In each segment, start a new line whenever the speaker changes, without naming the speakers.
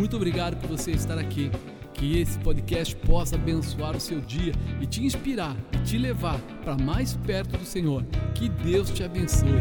Muito obrigado por você estar aqui. Que esse podcast possa abençoar o seu dia e te inspirar e te levar para mais perto do Senhor. Que Deus te abençoe.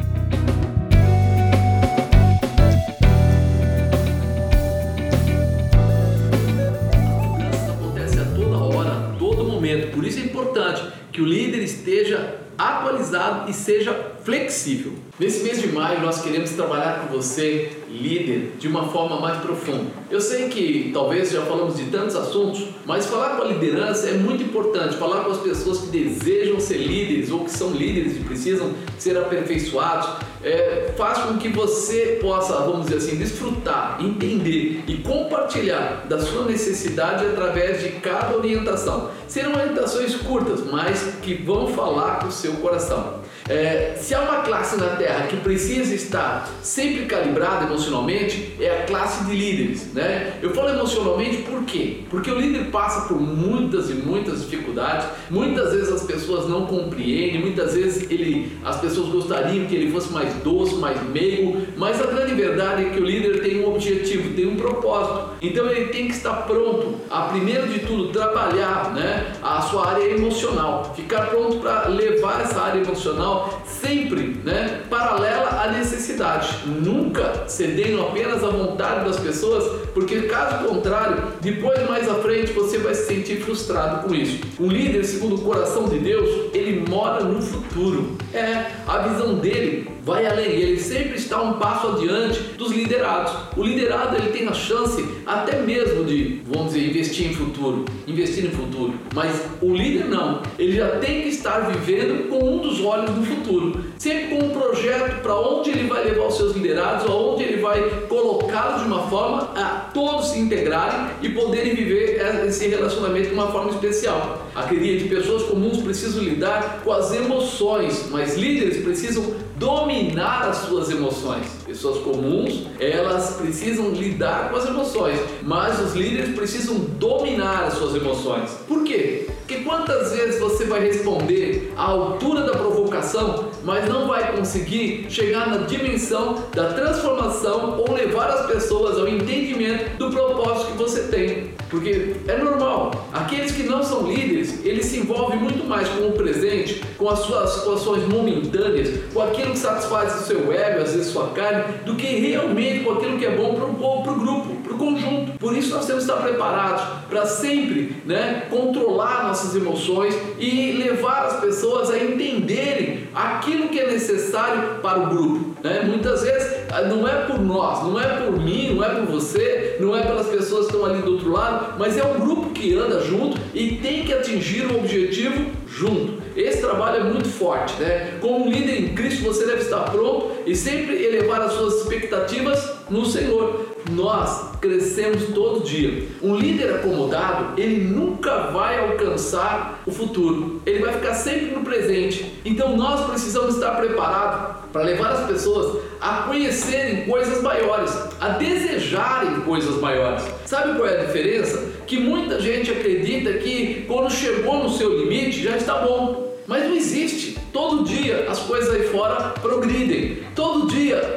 acontece a toda hora, a todo momento. Por isso é importante que o líder esteja atualizado e seja flexível. Nesse mês de maio, nós queremos trabalhar com você, líder, de uma forma mais profunda. Eu sei que talvez já falamos de tantos assuntos, mas falar com a liderança é muito importante. Falar com as pessoas que desejam ser líderes ou que são líderes e precisam ser aperfeiçoados é, faz com que você possa, vamos dizer assim, desfrutar, entender e compartilhar da sua necessidade através de cada orientação. Serão orientações curtas, mas que vão falar com o seu coração. É, se há uma classe na Terra que precisa estar sempre calibrada emocionalmente, é a classe de líderes. Né? Eu falo emocionalmente por quê? Porque o líder passa por muitas e muitas dificuldades, muitas vezes as pessoas não compreendem, muitas vezes ele, as pessoas gostariam que ele fosse mais doce, mais meigo, mas a grande verdade é que o líder tem um objetivo, tem um propósito. Então ele tem que estar pronto a, primeiro de tudo, trabalhar né, a sua área emocional, ficar pronto para levar essa área emocional sempre né, paralela à necessidade, nunca cedendo apenas à vontade das pessoas, porque caso contrário, depois mais à frente você vai se sentir frustrado com isso. Um líder, segundo o coração de Deus, ele mora no futuro. É, a visão dele vai além, ele sempre está um passo adiante dos liderados. O liderado ele tem a chance até mesmo de, vamos dizer, investir em futuro, investir em futuro. Mas o líder não, ele já tem que estar vivendo com um dos olhos do futuro, sempre com um projeto para onde ele vai levar os seus liderados, aonde ele vai colocá-los de uma forma a todos se integrarem e poderem viver esse relacionamento de uma forma especial. Acredite, pessoas comuns precisam lidar com as emoções, mas líderes precisam dominar as suas emoções. Pessoas comuns, elas precisam lidar com as emoções, mas os líderes precisam dominar as suas emoções. Por quê? Porque quantas vezes você vai responder à altura da provocação, mas não vai conseguir chegar na dimensão da transformação ou levar as pessoas ao entendimento do propósito que você tem. Porque é normal, aqueles que não são líderes, eles se envolvem muito mais com o presente, com as suas situações momentâneas, com aquilo que satisfaz o seu ego, às vezes sua carne, do que realmente com aquilo que é bom para o grupo, para o conjunto. Por isso nós temos que estar preparados para sempre né, controlar nossas emoções e levar as pessoas a entenderem aquilo que é necessário para o grupo. Né? Muitas vezes não é por nós, não é por mim, não é por você, não é pelas pessoas que estão ali do outro lado, mas é um grupo que anda junto e tem que atingir um objetivo junto. Esse trabalho é muito forte, né? Como líder em Cristo, você deve estar pronto e sempre elevar as suas expectativas no Senhor. Nós crescemos todo dia. Um líder acomodado, ele nunca vai alcançar o futuro. Ele vai ficar sempre no presente. Então nós precisamos estar preparados para levar as pessoas a conhecerem coisas maiores, a desejarem coisas maiores. Sabe qual é a diferença? Que muita gente acredita que quando chegou no seu limite já está bom. Mas não existe. Todo dia as coisas aí fora progridem.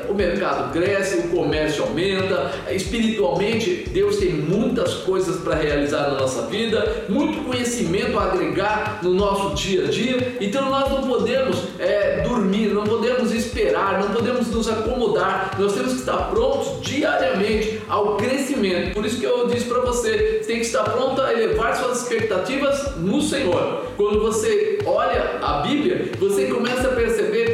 O mercado cresce, o comércio aumenta. Espiritualmente, Deus tem muitas coisas para realizar na nossa vida, muito conhecimento a agregar no nosso dia a dia. Então nós não podemos é, dormir, não podemos esperar, não podemos nos acomodar. Nós temos que estar prontos diariamente ao crescimento. Por isso que eu disse para você, você tem que estar pronto a elevar suas expectativas no Senhor. Quando você olha a Bíblia, você começa a perceber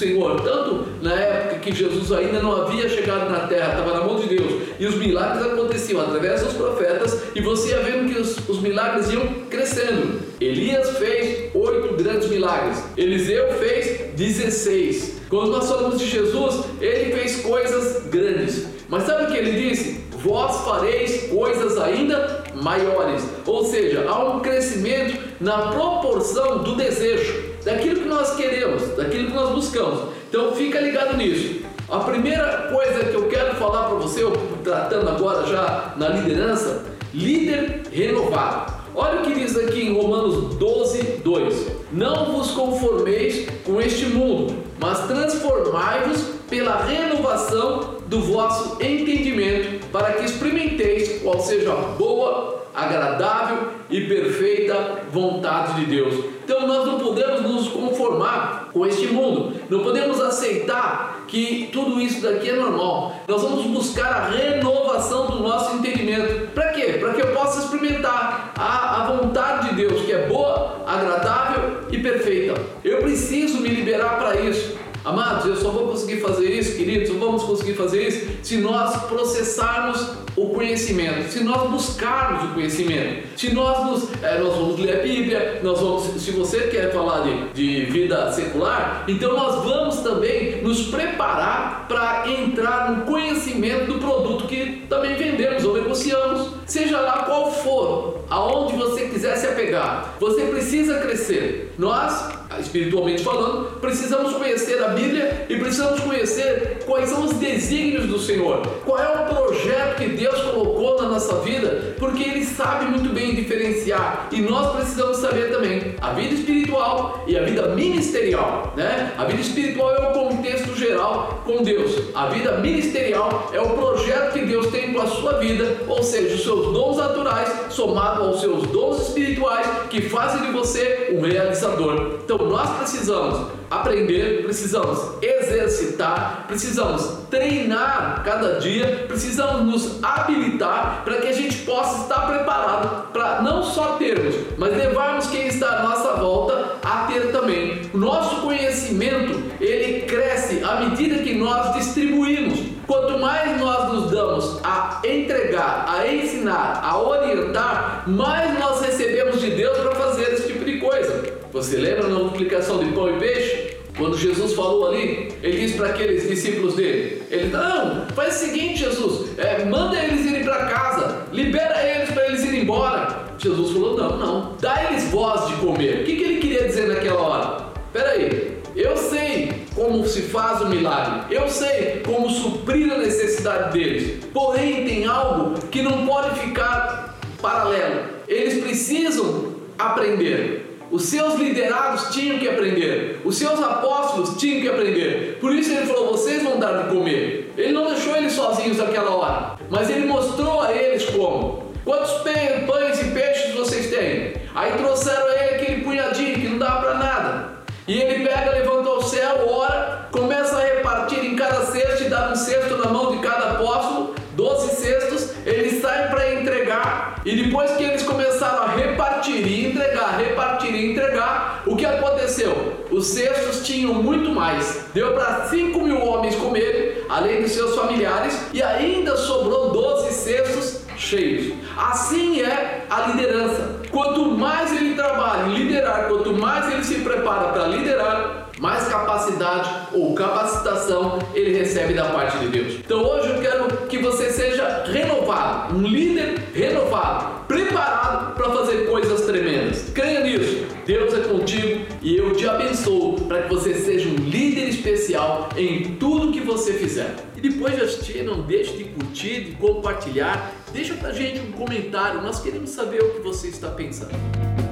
Senhor, tanto na época que Jesus ainda não havia chegado na terra, estava na mão de Deus, e os milagres aconteciam através dos profetas, e você ia vendo que os, os milagres iam crescendo. Elias fez oito grandes milagres, Eliseu fez 16. Quando nós falamos de Jesus, ele fez coisas grandes. Mas sabe o que ele disse? Vós fareis coisas ainda maiores. Ou seja, há um crescimento na proporção do desejo, daquilo que nós queremos, daquilo que nós buscamos. Então fica ligado nisso. A primeira coisa que eu quero falar para você, eu tratando agora já na liderança, líder renovado. Olha o que diz aqui em Romanos 12, 2: Não vos conformeis com este mundo, mas transformai-vos pela renovação do vosso entendimento, para que experimenteis seja a boa, agradável e perfeita vontade de Deus. Então nós não podemos nos conformar com este mundo, não podemos aceitar que tudo isso daqui é normal. Nós vamos buscar a renovação do nosso conseguir fazer isso, queridos, vamos conseguir fazer isso? Se nós processarmos o conhecimento, se nós buscarmos o conhecimento, se nós nos, é, nós vamos ler a Bíblia, nós vamos, se você quer falar de, de vida secular, então nós vamos também nos preparar para entrar no conhecimento do produto que também vendemos ou negociamos, seja lá qual for, aonde você quiser se apegar, você precisa crescer. Nós espiritualmente falando, precisamos conhecer a Bíblia e precisamos conhecer quais são os desígnios do Senhor, qual é o projeto que Deus colocou nossa vida, porque Ele sabe muito bem diferenciar e nós precisamos saber também a vida espiritual e a vida ministerial, né? A vida espiritual é o contexto geral com Deus, a vida ministerial é o projeto que Deus tem com a sua vida, ou seja, os seus dons naturais somado aos seus dons espirituais que fazem de você um realizador. Então nós precisamos aprender, precisamos exercitar, precisamos treinar cada dia, precisamos nos habilitar para que a gente possa estar preparado para não só termos, mas levarmos quem está à nossa volta a ter também. O nosso conhecimento, ele cresce à medida que nós distribuímos. Quanto mais nós nos damos a entregar, a ensinar, a orientar, mais nós recebemos de Deus para fazer esse tipo de coisa. Você lembra na multiplicação de pão e peixe? Quando Jesus falou ali, ele disse para aqueles discípulos dele: Ele não, faz o seguinte, Jesus, é, manda eles irem para casa, libera eles para eles irem embora. Jesus falou: Não, não, dá eles voz de comer. O que, que ele queria dizer naquela hora? Peraí, eu sei como se faz o milagre, eu sei como suprir a necessidade deles, porém tem algo que não pode ficar paralelo. Eles precisam aprender. Os seus liderados tinham que aprender, os seus apóstolos tinham que aprender. Por isso ele falou: vocês vão dar de comer. Ele não deixou eles sozinhos naquela hora, mas ele mostrou a eles como. Quantos pães e peixes vocês têm? Aí trouxeram a ele aquele punhadinho que não dá para nada. E ele pega, levanta E depois que eles começaram a repartir e entregar, repartir e entregar, o que aconteceu? Os cestos tinham muito mais. Deu para 5 mil homens comerem, além dos seus familiares, e ainda sobrou 12 cestos cheios. Assim é a liderança. Quanto mais ele trabalha em liderar, quanto mais ele se prepara para liderar, mais capacidade ou capacitação ele recebe da parte de Deus. Então hoje eu quero que você seja renovado, um líder renovado, preparado para fazer coisas tremendas. Creia nisso. Deus é contigo e eu te abençoo para que você seja um líder especial em tudo que você fizer. E depois de assistir, não deixe de curtir, de compartilhar. Deixa pra gente um comentário, nós queremos saber o que você está pensando.